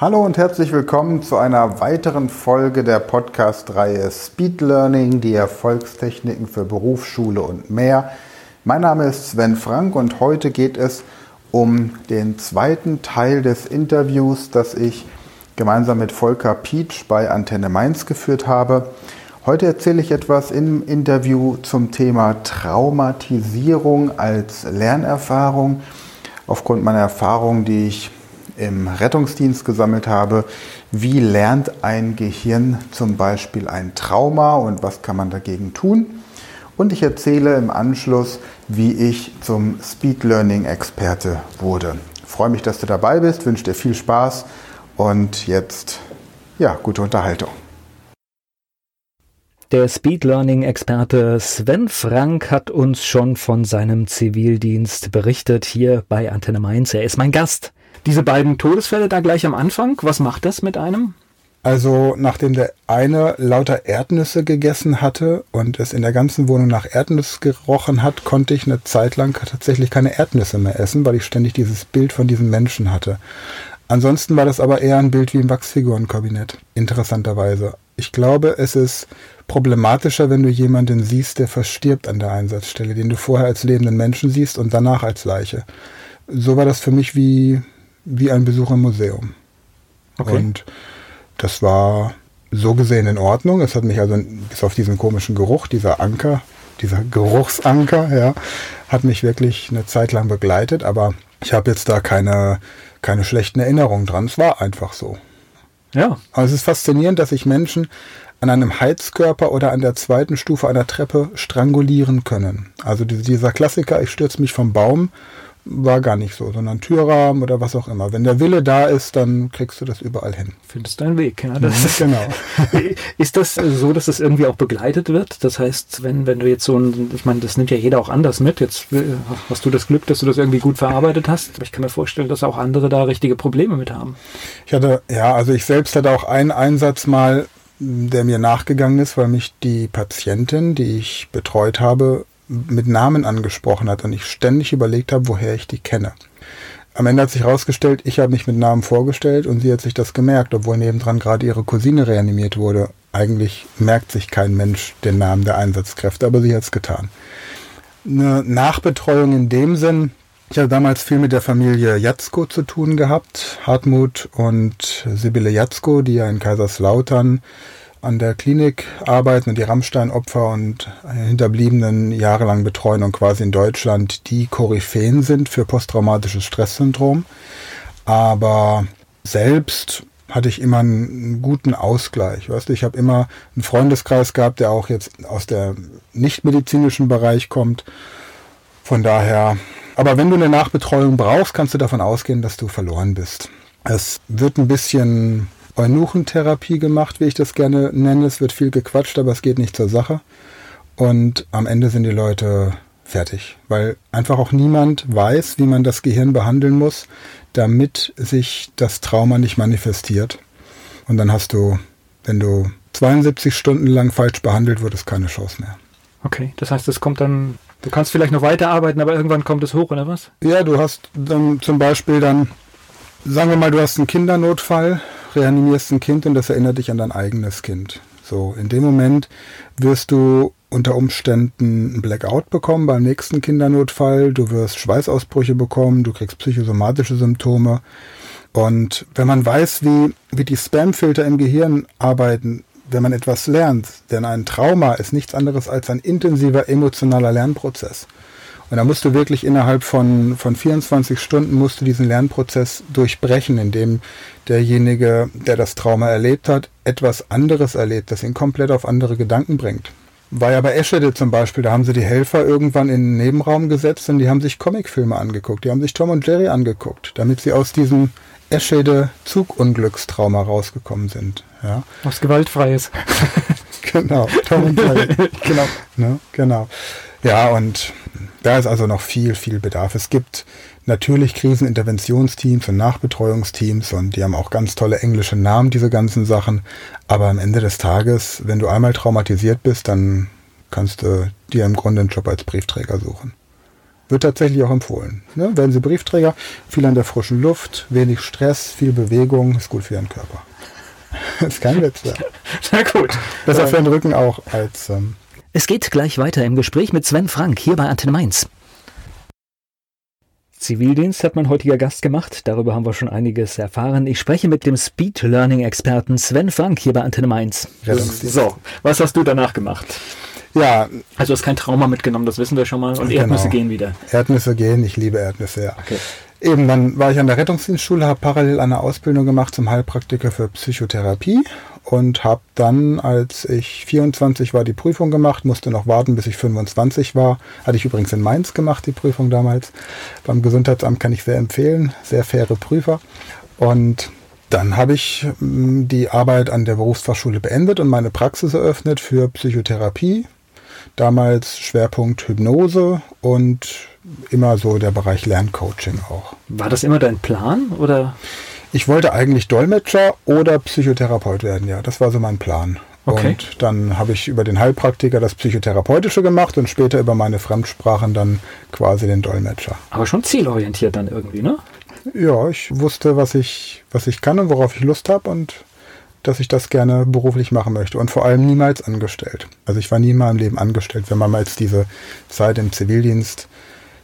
Hallo und herzlich willkommen zu einer weiteren Folge der Podcast-Reihe Speed Learning, die Erfolgstechniken für Berufsschule und mehr. Mein Name ist Sven Frank und heute geht es um den zweiten Teil des Interviews, das ich gemeinsam mit Volker Pietsch bei Antenne Mainz geführt habe. Heute erzähle ich etwas im Interview zum Thema Traumatisierung als Lernerfahrung. Aufgrund meiner Erfahrung, die ich im Rettungsdienst gesammelt habe, wie lernt ein Gehirn zum Beispiel ein Trauma und was kann man dagegen tun? Und ich erzähle im Anschluss, wie ich zum Speed Learning Experte wurde. Ich freue mich, dass du dabei bist, wünsche dir viel Spaß und jetzt ja, gute Unterhaltung. Der Speed Learning Experte Sven Frank hat uns schon von seinem Zivildienst berichtet hier bei Antenne Mainz. Er ist mein Gast. Diese beiden Todesfälle da gleich am Anfang, was macht das mit einem? Also nachdem der eine lauter Erdnüsse gegessen hatte und es in der ganzen Wohnung nach Erdnüsse gerochen hat, konnte ich eine Zeit lang tatsächlich keine Erdnüsse mehr essen, weil ich ständig dieses Bild von diesem Menschen hatte. Ansonsten war das aber eher ein Bild wie im Wachsfigurenkabinett, interessanterweise. Ich glaube, es ist problematischer, wenn du jemanden siehst, der verstirbt an der Einsatzstelle, den du vorher als lebenden Menschen siehst und danach als Leiche. So war das für mich wie, wie ein Besuch im Museum. Okay. Und das war so gesehen in Ordnung. Es hat mich also bis auf diesen komischen Geruch, dieser Anker, dieser Geruchsanker, ja, hat mich wirklich eine Zeit lang begleitet, aber ich habe jetzt da keine, keine schlechten Erinnerungen dran. Es war einfach so. Ja. Aber es ist faszinierend, dass sich Menschen an einem Heizkörper oder an der zweiten Stufe einer Treppe strangulieren können. Also dieser Klassiker, ich stürze mich vom Baum, war gar nicht so, sondern Türrahmen oder was auch immer. Wenn der Wille da ist, dann kriegst du das überall hin. Findest deinen Weg, ja. Das ist, genau. ist das so, dass das irgendwie auch begleitet wird? Das heißt, wenn, wenn du jetzt so ein, ich meine, das nimmt ja jeder auch anders mit. Jetzt äh, hast du das Glück, dass du das irgendwie gut verarbeitet hast. Aber ich kann mir vorstellen, dass auch andere da richtige Probleme mit haben. Ich hatte, ja, also ich selbst hatte auch einen Einsatz mal, der mir nachgegangen ist, weil mich die Patientin, die ich betreut habe, mit Namen angesprochen hat und ich ständig überlegt habe, woher ich die kenne. Am Ende hat sich herausgestellt, ich habe mich mit Namen vorgestellt und sie hat sich das gemerkt, obwohl nebendran gerade ihre Cousine reanimiert wurde. Eigentlich merkt sich kein Mensch den Namen der Einsatzkräfte, aber sie hat es getan. Eine Nachbetreuung in dem Sinn, ich habe damals viel mit der Familie Jatzko zu tun gehabt. Hartmut und Sibylle Jatzko, die ja in Kaiserslautern an der Klinik arbeiten und die Rammstein-Opfer und Hinterbliebenen jahrelang betreuen und quasi in Deutschland die Koryphäen sind für posttraumatisches Stresssyndrom. Aber selbst hatte ich immer einen guten Ausgleich. Weißt du, ich habe immer einen Freundeskreis gehabt, der auch jetzt aus der nichtmedizinischen Bereich kommt. Von daher aber wenn du eine Nachbetreuung brauchst, kannst du davon ausgehen, dass du verloren bist. Es wird ein bisschen Eunuchentherapie gemacht, wie ich das gerne nenne. Es wird viel gequatscht, aber es geht nicht zur Sache. Und am Ende sind die Leute fertig, weil einfach auch niemand weiß, wie man das Gehirn behandeln muss, damit sich das Trauma nicht manifestiert. Und dann hast du, wenn du 72 Stunden lang falsch behandelt wurdest, keine Chance mehr. Okay, das heißt, es kommt dann Du kannst vielleicht noch weiterarbeiten, aber irgendwann kommt es hoch, oder was? Ja, du hast dann zum Beispiel dann, sagen wir mal, du hast einen Kindernotfall, reanimierst ein Kind und das erinnert dich an dein eigenes Kind. So, in dem Moment wirst du unter Umständen ein Blackout bekommen beim nächsten Kindernotfall, du wirst Schweißausbrüche bekommen, du kriegst psychosomatische Symptome. Und wenn man weiß, wie, wie die Spamfilter im Gehirn arbeiten, wenn man etwas lernt, denn ein Trauma ist nichts anderes als ein intensiver emotionaler Lernprozess. Und da musst du wirklich innerhalb von, von 24 Stunden musst du diesen Lernprozess durchbrechen, indem derjenige, der das Trauma erlebt hat, etwas anderes erlebt, das ihn komplett auf andere Gedanken bringt. War ja bei Eschede zum Beispiel, da haben sie die Helfer irgendwann in den Nebenraum gesetzt und die haben sich Comicfilme angeguckt, die haben sich Tom und Jerry angeguckt, damit sie aus diesem Eschede Zugunglückstrauma rausgekommen sind. Ja. Was gewaltfreies. genau, Tom und Jerry. genau. Ne? genau. Ja, und da ist also noch viel, viel Bedarf. Es gibt natürlich Kriseninterventionsteams und Nachbetreuungsteams und die haben auch ganz tolle englische Namen, diese ganzen Sachen. Aber am Ende des Tages, wenn du einmal traumatisiert bist, dann kannst du dir im Grunde einen Job als Briefträger suchen. Wird tatsächlich auch empfohlen. Ne? Werden Sie Briefträger, viel an der frischen Luft, wenig Stress, viel Bewegung, ist gut für Ihren Körper. das ist kein Witz. Ja. Na gut. Besser für den Rücken auch als. Ähm es geht gleich weiter im Gespräch mit Sven Frank hier bei Antenne Mainz. Zivildienst hat mein heutiger Gast gemacht. Darüber haben wir schon einiges erfahren. Ich spreche mit dem Speed Learning Experten Sven Frank hier bei Antenne Mainz. So, was hast du danach gemacht? Ja. Also hast kein Trauma mitgenommen, das wissen wir schon mal. Und genau. Erdnüsse gehen wieder. Erdnüsse gehen, ich liebe Erdnüsse, ja. Okay. Eben, dann war ich an der Rettungsdienstschule, habe parallel eine Ausbildung gemacht zum Heilpraktiker für Psychotherapie und habe dann, als ich 24 war, die Prüfung gemacht, musste noch warten, bis ich 25 war. Hatte ich übrigens in Mainz gemacht, die Prüfung damals. Beim Gesundheitsamt kann ich sehr empfehlen, sehr faire Prüfer. Und dann habe ich mm, die Arbeit an der Berufsfachschule beendet und meine Praxis eröffnet für Psychotherapie. Damals Schwerpunkt Hypnose und immer so der Bereich Lerncoaching auch. War das immer dein Plan oder? Ich wollte eigentlich Dolmetscher oder Psychotherapeut werden, ja. Das war so mein Plan. Okay. Und dann habe ich über den Heilpraktiker das Psychotherapeutische gemacht und später über meine Fremdsprachen dann quasi den Dolmetscher. Aber schon zielorientiert dann irgendwie, ne? Ja, ich wusste, was ich, was ich kann und worauf ich Lust habe und dass ich das gerne beruflich machen möchte und vor allem niemals angestellt. Also ich war nie in meinem Leben angestellt, wenn man mal jetzt diese Zeit im Zivildienst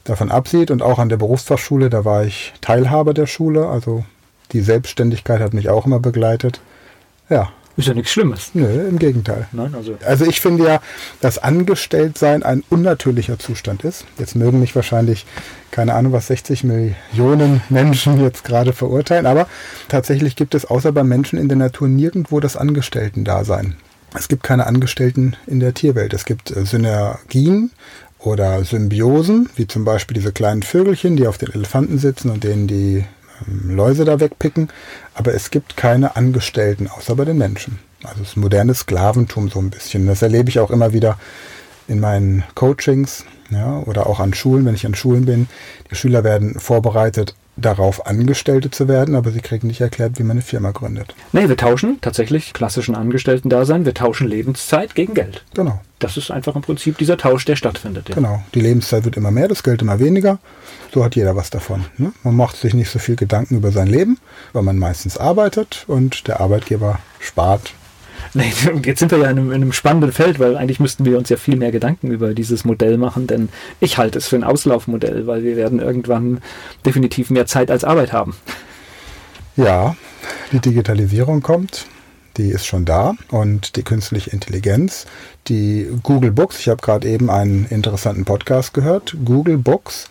davon absieht und auch an der Berufsfachschule, da war ich Teilhaber der Schule, also die Selbstständigkeit hat mich auch immer begleitet. Ja. Ist ja nichts Schlimmes. Nö, im Gegenteil. Nein, also. also ich finde ja, dass Angestelltsein ein unnatürlicher Zustand ist. Jetzt mögen mich wahrscheinlich, keine Ahnung, was 60 Millionen Menschen jetzt gerade verurteilen, aber tatsächlich gibt es außer bei Menschen in der Natur nirgendwo das Angestellten-Dasein. Es gibt keine Angestellten in der Tierwelt. Es gibt äh, Synergien oder Symbiosen, wie zum Beispiel diese kleinen Vögelchen, die auf den Elefanten sitzen und denen die Läuse da wegpicken. Aber es gibt keine Angestellten, außer bei den Menschen. Also das moderne Sklaventum so ein bisschen. Das erlebe ich auch immer wieder in meinen Coachings ja, oder auch an Schulen, wenn ich an Schulen bin. Die Schüler werden vorbereitet darauf, Angestellte zu werden, aber sie kriegen nicht erklärt, wie man eine Firma gründet. Nee, wir tauschen tatsächlich klassischen Angestellten-Dasein, wir tauschen Lebenszeit gegen Geld. Genau. Das ist einfach im Prinzip dieser Tausch, der stattfindet. Ja. Genau. Die Lebenszeit wird immer mehr, das Geld immer weniger. So hat jeder was davon. Ne? Man macht sich nicht so viel Gedanken über sein Leben, weil man meistens arbeitet und der Arbeitgeber spart Nee, jetzt sind wir ja in einem, in einem, spannenden Feld, weil eigentlich müssten wir uns ja viel mehr Gedanken über dieses Modell machen, denn ich halte es für ein Auslaufmodell, weil wir werden irgendwann definitiv mehr Zeit als Arbeit haben. Ja, die Digitalisierung kommt, die ist schon da und die künstliche Intelligenz, die Google Books, ich habe gerade eben einen interessanten Podcast gehört, Google Books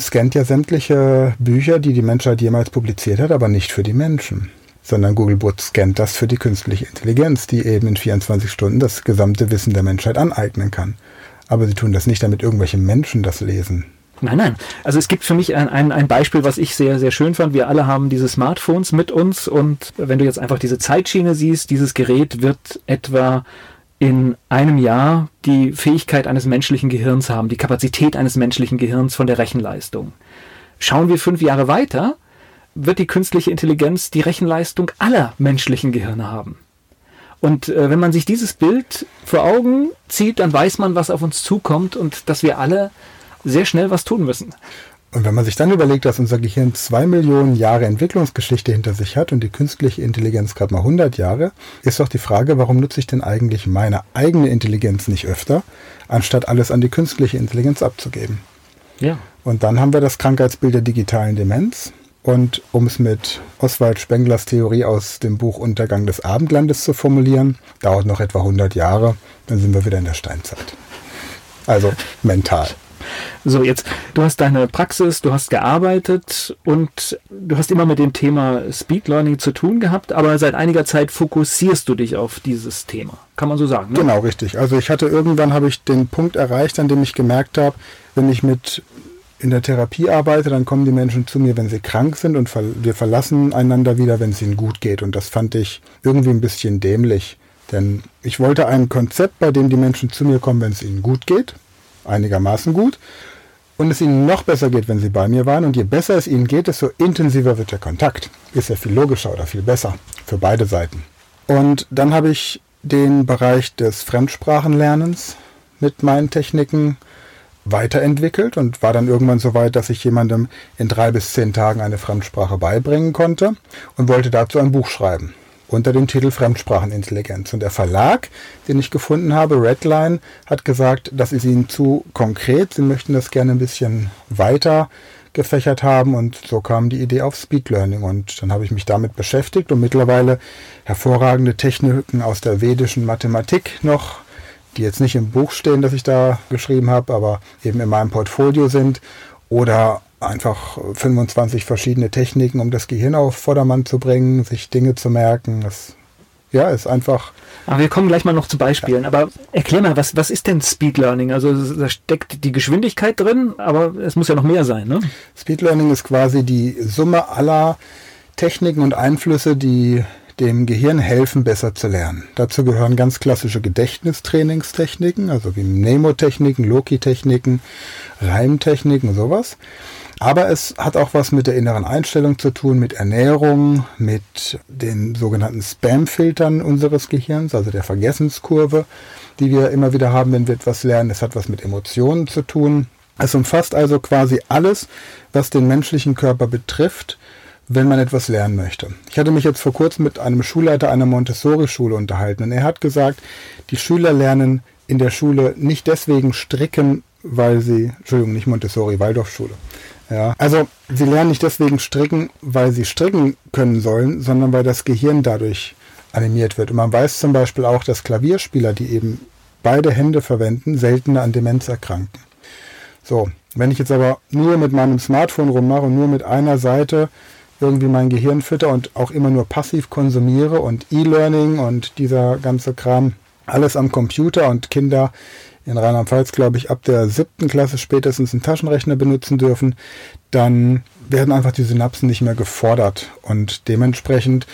scannt ja sämtliche Bücher, die die Menschheit jemals publiziert hat, aber nicht für die Menschen sondern Googlebot scannt das für die künstliche Intelligenz, die eben in 24 Stunden das gesamte Wissen der Menschheit aneignen kann. Aber sie tun das nicht, damit irgendwelche Menschen das lesen. Nein, nein. Also es gibt für mich ein, ein, ein Beispiel, was ich sehr, sehr schön fand. Wir alle haben diese Smartphones mit uns und wenn du jetzt einfach diese Zeitschiene siehst, dieses Gerät wird etwa in einem Jahr die Fähigkeit eines menschlichen Gehirns haben, die Kapazität eines menschlichen Gehirns von der Rechenleistung. Schauen wir fünf Jahre weiter, wird die künstliche Intelligenz die Rechenleistung aller menschlichen Gehirne haben. Und äh, wenn man sich dieses Bild vor Augen zieht, dann weiß man, was auf uns zukommt und dass wir alle sehr schnell was tun müssen. Und wenn man sich dann überlegt, dass unser Gehirn zwei Millionen Jahre Entwicklungsgeschichte hinter sich hat und die künstliche Intelligenz gerade mal 100 Jahre, ist doch die Frage, warum nutze ich denn eigentlich meine eigene Intelligenz nicht öfter, anstatt alles an die künstliche Intelligenz abzugeben? Ja. Und dann haben wir das Krankheitsbild der digitalen Demenz. Und um es mit Oswald Spenglers Theorie aus dem Buch Untergang des Abendlandes zu formulieren, dauert noch etwa 100 Jahre, dann sind wir wieder in der Steinzeit. Also mental. So, jetzt, du hast deine Praxis, du hast gearbeitet und du hast immer mit dem Thema Speed Learning zu tun gehabt, aber seit einiger Zeit fokussierst du dich auf dieses Thema. Kann man so sagen, ne? Genau, richtig. Also ich hatte irgendwann habe ich den Punkt erreicht, an dem ich gemerkt habe, wenn ich mit in der Therapie arbeite, dann kommen die Menschen zu mir, wenn sie krank sind und wir verlassen einander wieder, wenn es ihnen gut geht. Und das fand ich irgendwie ein bisschen dämlich. Denn ich wollte ein Konzept, bei dem die Menschen zu mir kommen, wenn es ihnen gut geht, einigermaßen gut, und es ihnen noch besser geht, wenn sie bei mir waren. Und je besser es ihnen geht, desto intensiver wird der Kontakt. Ist ja viel logischer oder viel besser für beide Seiten. Und dann habe ich den Bereich des Fremdsprachenlernens mit meinen Techniken weiterentwickelt und war dann irgendwann so weit, dass ich jemandem in drei bis zehn Tagen eine Fremdsprache beibringen konnte und wollte dazu ein Buch schreiben unter dem Titel Fremdsprachenintelligenz. Und der Verlag, den ich gefunden habe, Redline, hat gesagt, das ist ihnen zu konkret. Sie möchten das gerne ein bisschen weiter gefächert haben und so kam die Idee auf Speed Learning und dann habe ich mich damit beschäftigt und mittlerweile hervorragende Techniken aus der vedischen Mathematik noch die jetzt nicht im Buch stehen, das ich da geschrieben habe, aber eben in meinem Portfolio sind. Oder einfach 25 verschiedene Techniken, um das Gehirn auf Vordermann zu bringen, sich Dinge zu merken. Das ja, ist einfach. Aber wir kommen gleich mal noch zu Beispielen. Ja. Aber erklär mal, was, was ist denn Speed Learning? Also da steckt die Geschwindigkeit drin, aber es muss ja noch mehr sein, ne? Speed Learning ist quasi die Summe aller Techniken und Einflüsse, die dem Gehirn helfen, besser zu lernen. Dazu gehören ganz klassische Gedächtnistrainingstechniken, also wie Mnemotechniken, Loki-Techniken, Reimtechniken, sowas. Aber es hat auch was mit der inneren Einstellung zu tun, mit Ernährung, mit den sogenannten Spam-Filtern unseres Gehirns, also der Vergessenskurve, die wir immer wieder haben, wenn wir etwas lernen. Es hat was mit Emotionen zu tun. Es umfasst also quasi alles, was den menschlichen Körper betrifft, wenn man etwas lernen möchte. Ich hatte mich jetzt vor kurzem mit einem Schulleiter einer Montessori-Schule unterhalten und er hat gesagt, die Schüler lernen in der Schule nicht deswegen stricken, weil sie, Entschuldigung, nicht Montessori, Waldorfschule. Ja, also sie lernen nicht deswegen stricken, weil sie stricken können sollen, sondern weil das Gehirn dadurch animiert wird. Und man weiß zum Beispiel auch, dass Klavierspieler, die eben beide Hände verwenden, seltener an Demenz erkranken. So, wenn ich jetzt aber nur mit meinem Smartphone rummache und nur mit einer Seite irgendwie mein Gehirn fütter und auch immer nur passiv konsumiere und E-Learning und dieser ganze Kram, alles am Computer und Kinder in Rheinland-Pfalz, glaube ich, ab der siebten Klasse spätestens einen Taschenrechner benutzen dürfen, dann werden einfach die Synapsen nicht mehr gefordert. Und dementsprechend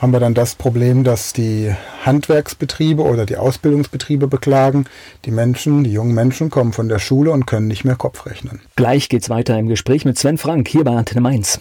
haben wir dann das Problem, dass die Handwerksbetriebe oder die Ausbildungsbetriebe beklagen, die Menschen, die jungen Menschen kommen von der Schule und können nicht mehr Kopf rechnen. Gleich geht's weiter im Gespräch mit Sven Frank hier bei Antenne Mainz.